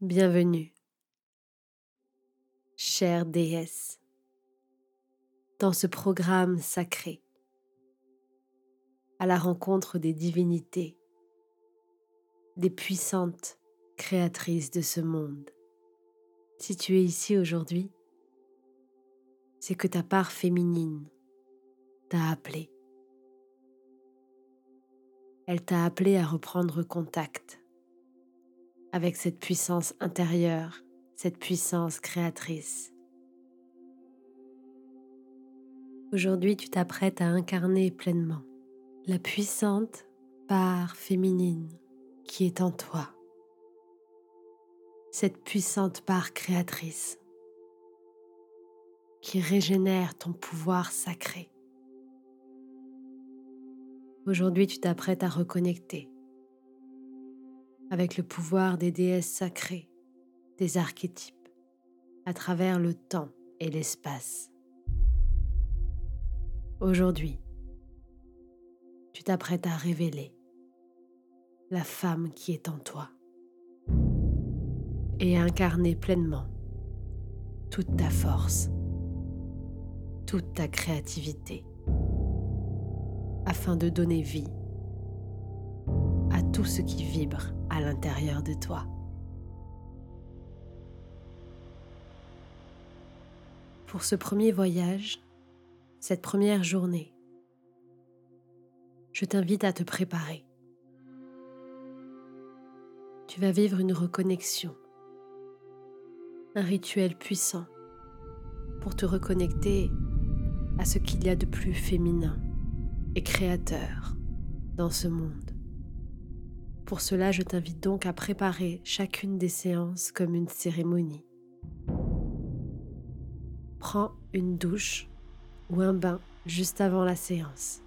Bienvenue, chère déesse, dans ce programme sacré, à la rencontre des divinités, des puissantes créatrices de ce monde. Si tu es ici aujourd'hui, c'est que ta part féminine t'a appelé. Elle t'a appelé à reprendre contact avec cette puissance intérieure, cette puissance créatrice. Aujourd'hui, tu t'apprêtes à incarner pleinement la puissante part féminine qui est en toi, cette puissante part créatrice qui régénère ton pouvoir sacré. Aujourd'hui, tu t'apprêtes à reconnecter avec le pouvoir des déesses sacrées, des archétypes, à travers le temps et l'espace. Aujourd'hui, tu t'apprêtes à révéler la femme qui est en toi et à incarner pleinement toute ta force, toute ta créativité, afin de donner vie à tout ce qui vibre à l'intérieur de toi. Pour ce premier voyage, cette première journée, je t'invite à te préparer. Tu vas vivre une reconnexion, un rituel puissant pour te reconnecter à ce qu'il y a de plus féminin et créateur dans ce monde. Pour cela, je t'invite donc à préparer chacune des séances comme une cérémonie. Prends une douche ou un bain juste avant la séance,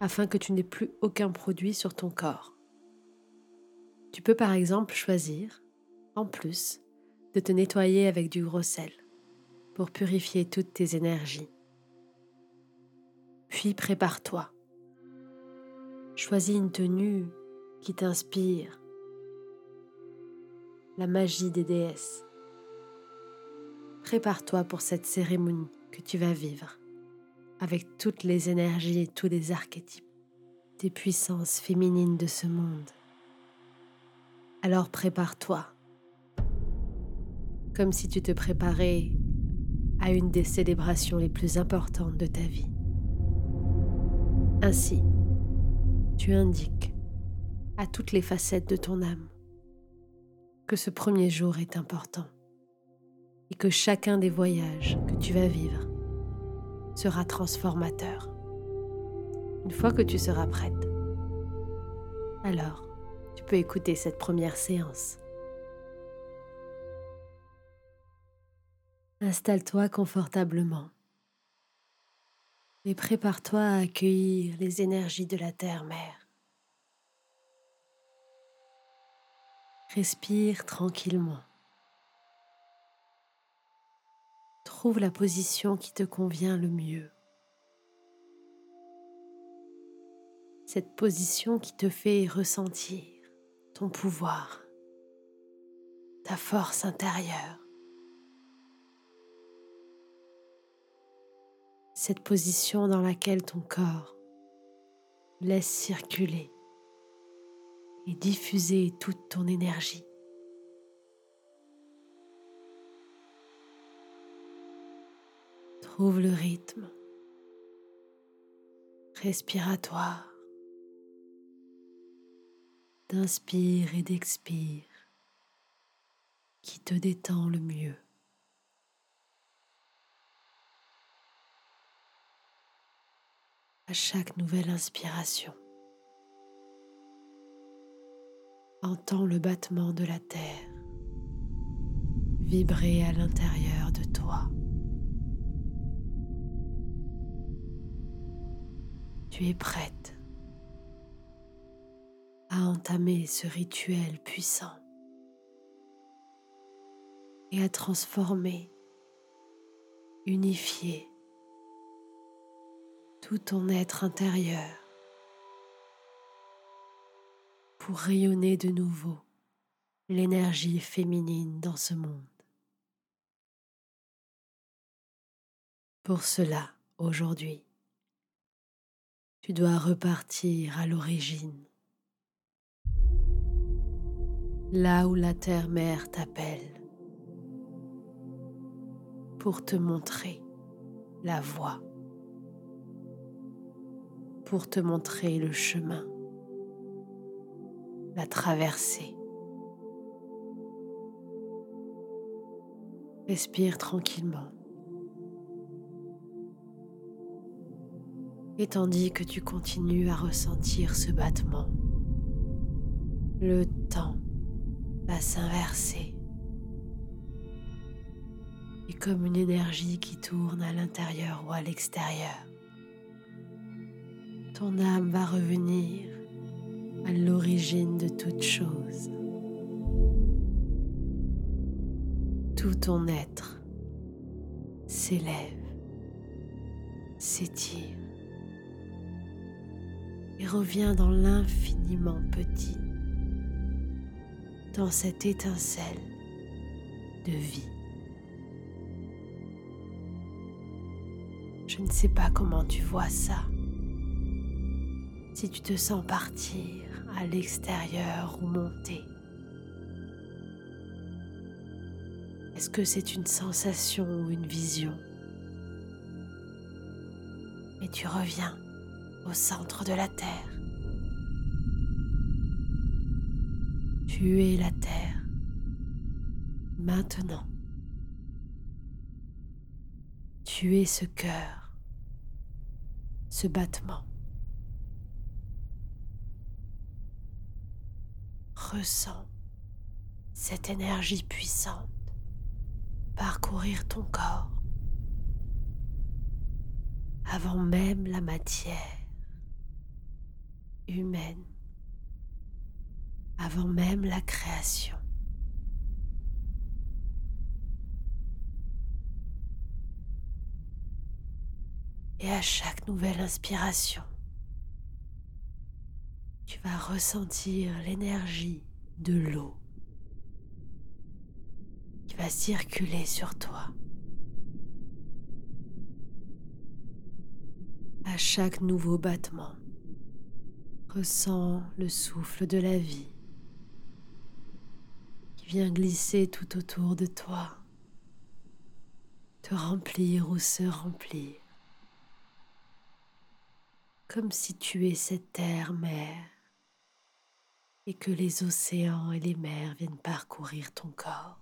afin que tu n'aies plus aucun produit sur ton corps. Tu peux par exemple choisir, en plus, de te nettoyer avec du gros sel pour purifier toutes tes énergies. Puis prépare-toi. Choisis une tenue qui t'inspire la magie des déesses. Prépare-toi pour cette cérémonie que tu vas vivre avec toutes les énergies et tous les archétypes des puissances féminines de ce monde. Alors prépare-toi comme si tu te préparais à une des célébrations les plus importantes de ta vie. Ainsi, tu indiques à toutes les facettes de ton âme que ce premier jour est important et que chacun des voyages que tu vas vivre sera transformateur. Une fois que tu seras prête, alors tu peux écouter cette première séance. Installe-toi confortablement et prépare-toi à accueillir les énergies de la terre-mère. Respire tranquillement. Trouve la position qui te convient le mieux. Cette position qui te fait ressentir ton pouvoir, ta force intérieure. Cette position dans laquelle ton corps laisse circuler et diffuser toute ton énergie. Trouve le rythme respiratoire d'inspire et d'expire qui te détend le mieux. À chaque nouvelle inspiration, Entends le battement de la terre vibrer à l'intérieur de toi. Tu es prête à entamer ce rituel puissant et à transformer, unifier tout ton être intérieur pour rayonner de nouveau l'énergie féminine dans ce monde. Pour cela, aujourd'hui, tu dois repartir à l'origine, là où la terre-mère t'appelle, pour te montrer la voie, pour te montrer le chemin, la traversée. Respire tranquillement. Et tandis que tu continues à ressentir ce battement, le temps va s'inverser. Et comme une énergie qui tourne à l'intérieur ou à l'extérieur, ton âme va revenir à l'origine de toute chose. Tout ton être s'élève, s'étire et revient dans l'infiniment petit, dans cette étincelle de vie. Je ne sais pas comment tu vois ça. Si tu te sens partir à l'extérieur ou monter. Est-ce que c'est une sensation ou une vision? Et tu reviens au centre de la terre. Tu es la terre. Maintenant, tu es ce cœur, ce battement. Ressens cette énergie puissante parcourir ton corps avant même la matière humaine avant même la création. Et à chaque nouvelle inspiration, tu vas ressentir l'énergie de l'eau qui va circuler sur toi. À chaque nouveau battement, Ressens le souffle de la vie qui vient glisser tout autour de toi, te remplir ou se remplir, comme si tu es cette terre-mère et que les océans et les mers viennent parcourir ton corps.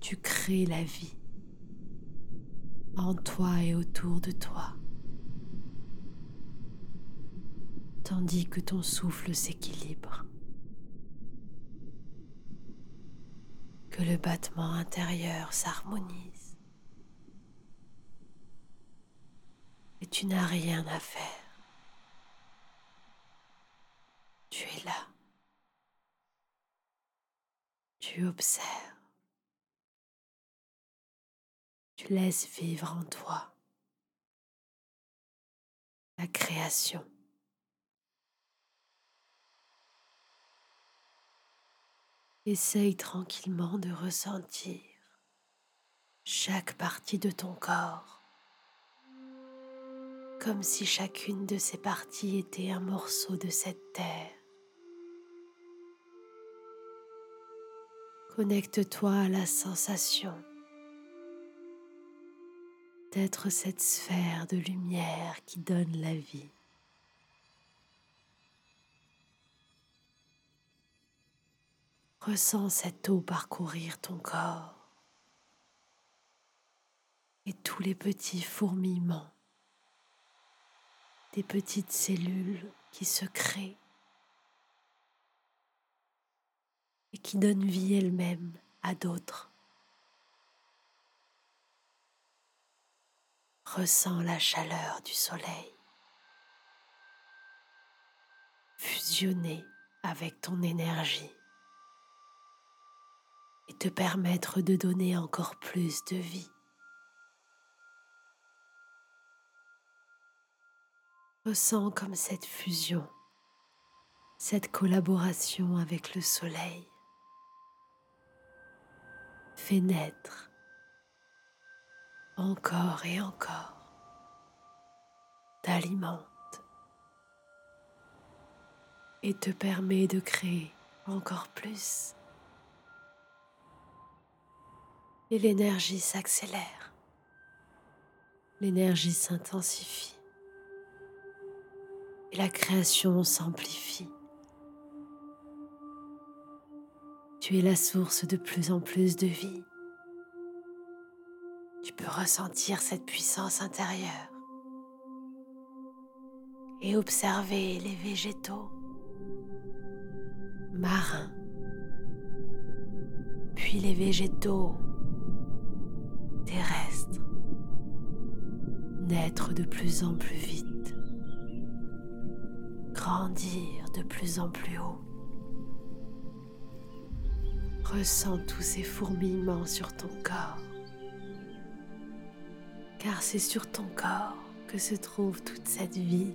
Tu crées la vie en toi et autour de toi. tandis que ton souffle s'équilibre, que le battement intérieur s'harmonise et tu n'as rien à faire. Tu es là. Tu observes. Tu laisses vivre en toi la création. Essaye tranquillement de ressentir chaque partie de ton corps, comme si chacune de ces parties était un morceau de cette terre. Connecte-toi à la sensation d'être cette sphère de lumière qui donne la vie. Ressens cette eau parcourir ton corps et tous les petits fourmillements des petites cellules qui se créent et qui donnent vie elles-mêmes à d'autres. Ressens la chaleur du soleil fusionner avec ton énergie et te permettre de donner encore plus de vie. Ressens comme cette fusion cette collaboration avec le soleil fait naître encore et encore, t'alimente et te permet de créer encore plus. Et l'énergie s'accélère, l'énergie s'intensifie et la création s'amplifie. Tu es la source de plus en plus de vie. Tu peux ressentir cette puissance intérieure et observer les végétaux marins, puis les végétaux terrestres naître de plus en plus vite, grandir de plus en plus haut. Ressens tous ces fourmillements sur ton corps, car c'est sur ton corps que se trouve toute cette vie.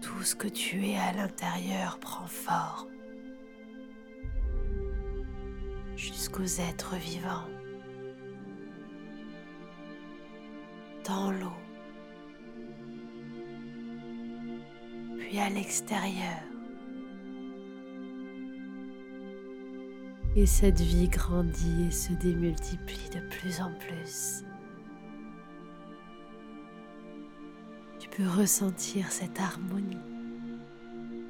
Tout ce que tu es à l'intérieur prend forme, jusqu'aux êtres vivants, dans l'eau, puis à l'extérieur et cette vie grandit et se démultiplie de plus en plus. Tu peux ressentir cette harmonie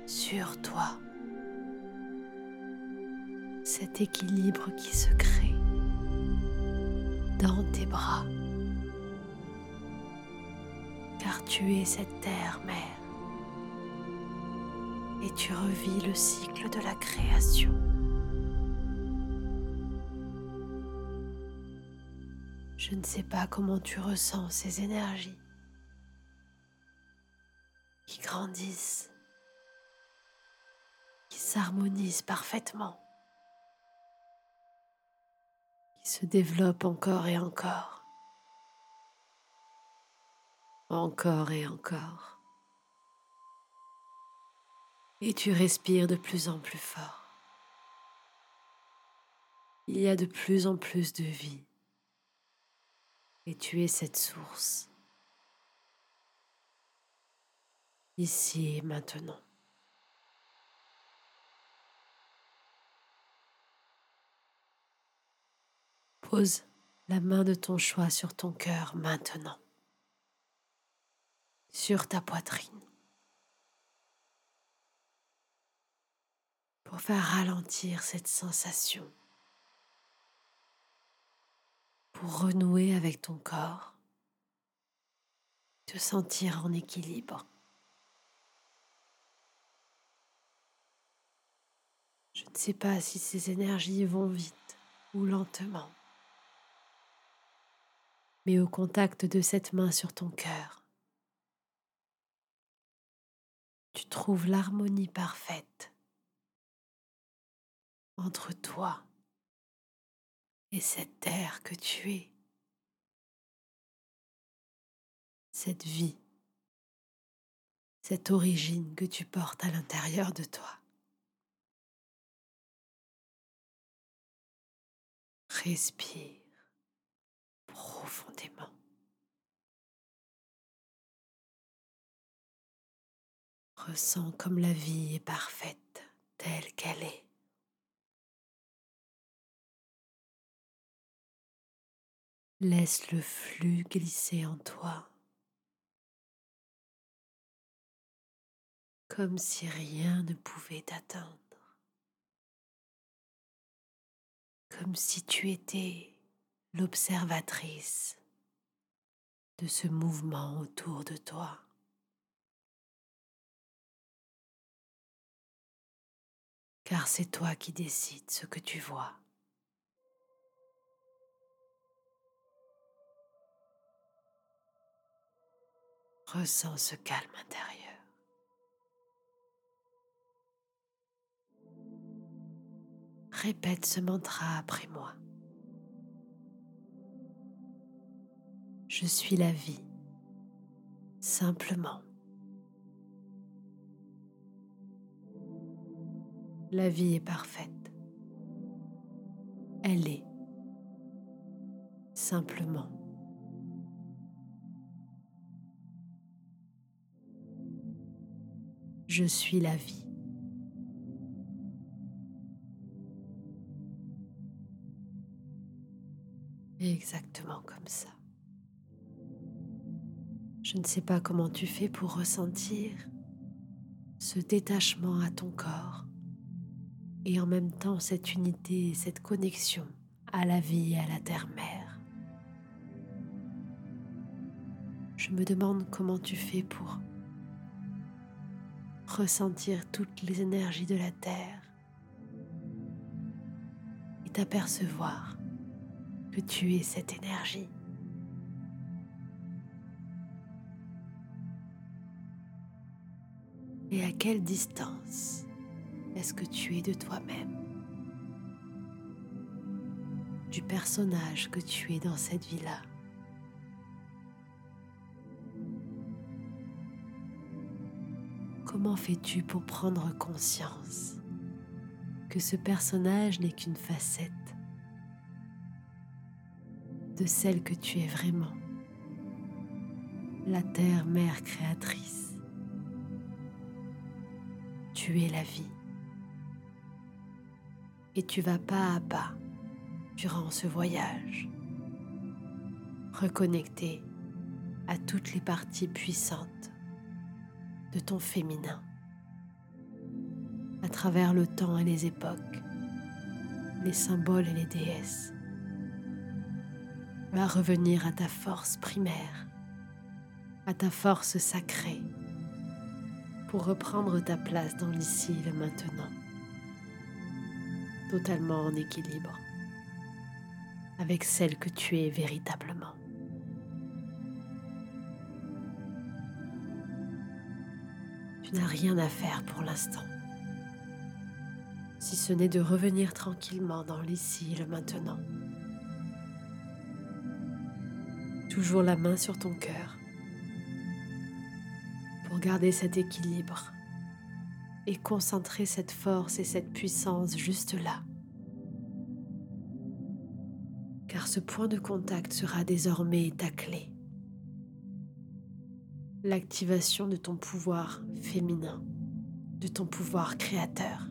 sur toi, cet équilibre qui se crée dans tes bras, car tu es cette terre-mère et tu revis le cycle de la création. Je ne sais pas comment tu ressens ces énergies qui grandissent, qui s'harmonisent parfaitement, qui se développent encore et encore, encore et encore. Et tu respires de plus en plus fort. Il y a de plus en plus de vie et tu es cette source, ici et maintenant. Pose la main de ton choix sur ton cœur maintenant, sur ta poitrine, pour faire ralentir cette sensation renouer avec ton corps, te sentir en équilibre. Je ne sais pas si ces énergies vont vite ou lentement, mais au contact de cette main sur ton cœur, tu trouves l'harmonie parfaite entre toi et cette terre que tu es, cette vie, cette origine que tu portes à l'intérieur de toi. Respire profondément. Ressens comme la vie est parfaite telle qu'elle est. Laisse le flux glisser en toi, comme si rien ne pouvait t'atteindre, comme si tu étais l'observatrice de ce mouvement autour de toi. Car c'est toi qui décides ce que tu vois. Ressens ce calme intérieur. Répète ce mantra après moi. Je suis la vie, simplement. La vie est parfaite. Elle est simplement. Je suis la vie. Exactement comme ça. Je ne sais pas comment tu fais pour ressentir ce détachement à ton corps et en même temps cette unité et cette connexion à la vie et à la terre-mère. Je me demande comment tu fais pour ressentir toutes les énergies de la terre et t'apercevoir que tu es cette énergie. Et à quelle distance est-ce que tu es de toi-même, du personnage que tu es dans cette vie-là Comment fais-tu pour prendre conscience que ce personnage n'est qu'une facette de celle que tu es vraiment, la Terre Mère créatrice? Tu es la vie. Et tu vas pas à pas durant ce voyage, reconnecter à toutes les parties puissantes de ton féminin, à travers le temps et les époques, les symboles et les déesses va revenir à ta force primaire, à ta force sacrée, pour reprendre ta place dans l'ici et le maintenant, totalement en équilibre avec celle que tu es véritablement. N'as rien à faire pour l'instant, si ce n'est de revenir tranquillement dans l'ici et le maintenant toujours la main sur ton cœur pour garder cet équilibre et concentrer cette force et cette puissance juste là. Car ce point de contact sera désormais ta clé. L'activation de ton pouvoir féminin, de ton pouvoir créateur.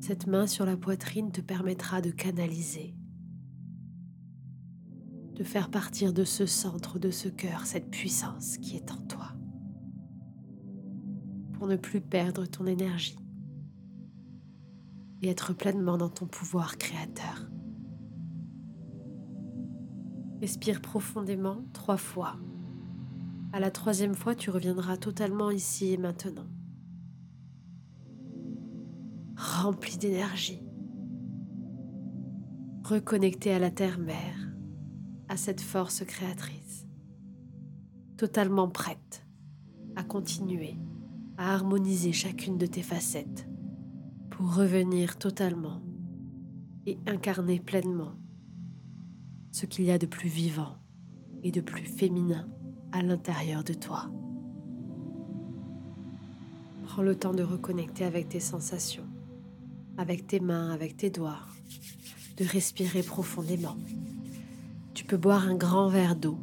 Cette main sur la poitrine te permettra de canaliser de faire partir de ce centre, de ce cœur, cette puissance qui est en toi, pour ne plus perdre ton énergie et être pleinement dans ton pouvoir créateur. Respire profondément trois fois. À la troisième fois, tu reviendras totalement ici et maintenant. Rempli d'énergie. Reconnecté à la terre-mère à cette force créatrice, totalement prête à continuer à harmoniser chacune de tes facettes pour revenir totalement et incarner pleinement ce qu'il y a de plus vivant et de plus féminin à l'intérieur de toi. Prends le temps de reconnecter avec tes sensations, avec tes mains, avec tes doigts, de respirer profondément tu peux boire un grand verre d'eau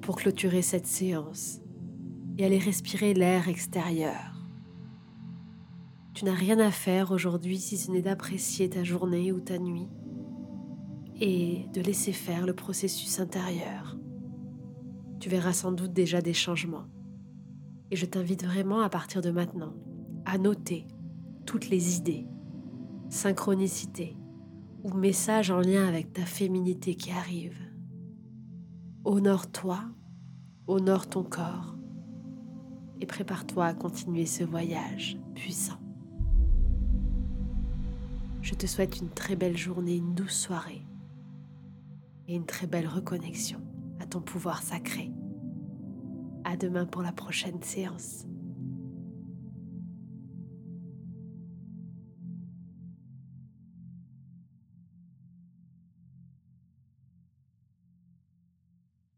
pour clôturer cette séance et aller respirer l'air extérieur. Tu n'as rien à faire aujourd'hui si ce n'est d'apprécier ta journée ou ta nuit et de laisser faire le processus intérieur. Tu verras sans doute déjà des changements. Et je t'invite vraiment à partir de maintenant à noter toutes les idées, synchronicités ou messages en lien avec ta féminité qui arrivent Honore-toi, honore ton corps et prépare-toi à continuer ce voyage puissant. Je te souhaite une très belle journée, une douce soirée et une très belle reconnexion à ton pouvoir sacré. À demain pour la prochaine séance.